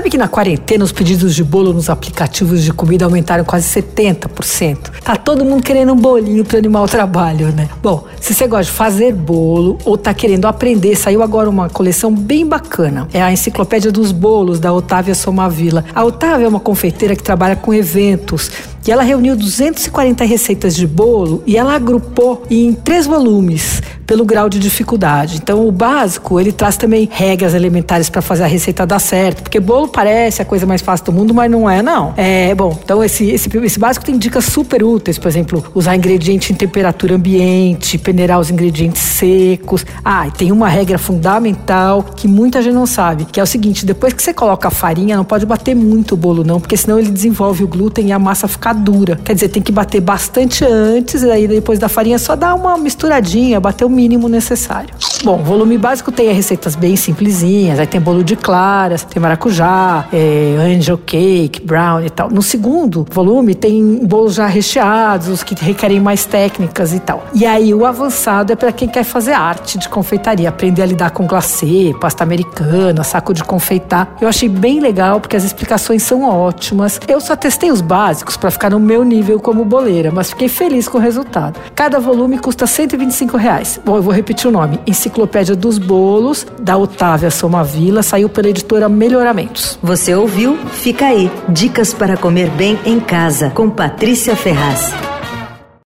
Sabe que na quarentena os pedidos de bolo nos aplicativos de comida aumentaram quase 70%? Tá todo mundo querendo um bolinho para animar o trabalho, né? Bom, se você gosta de fazer bolo ou tá querendo aprender, saiu agora uma coleção bem bacana. É a Enciclopédia dos Bolos da Otávia Somavila. A Otávia é uma confeiteira que trabalha com eventos e ela reuniu 240 receitas de bolo e ela agrupou em três volumes pelo grau de dificuldade. Então, o básico, ele traz também regras elementares para fazer a receita dar certo, porque bolo parece a coisa mais fácil do mundo, mas não é, não. É, bom, então esse, esse, esse básico tem dicas super úteis, por exemplo, usar ingrediente em temperatura ambiente, peneirar os ingredientes secos. Ah, e tem uma regra fundamental que muita gente não sabe, que é o seguinte, depois que você coloca a farinha, não pode bater muito o bolo não, porque senão ele desenvolve o glúten e a massa fica dura. Quer dizer, tem que bater bastante antes, e aí depois da farinha só dá uma misturadinha, bater o mínimo necessário. Bom, volume básico tem receitas bem simplesinhas, aí tem bolo de claras, tem maracujá, é, angel cake, brown e tal. No segundo volume tem bolos já recheados, os que requerem mais técnicas e tal. E aí o avançado é para quem quer fazer arte de confeitaria, aprender a lidar com glacê, pasta americana, saco de confeitar. Eu achei bem legal porque as explicações são ótimas. Eu só testei os básicos para ficar no meu nível como boleira, mas fiquei feliz com o resultado. Cada volume custa 125 reais. Bom, eu vou repetir o nome: Enciclopédia dos Bolos, da Otávia Somavila, saiu pela editora Melhoramentos. Você ouviu? Fica aí. Dicas para comer bem em casa, com Patrícia Ferraz.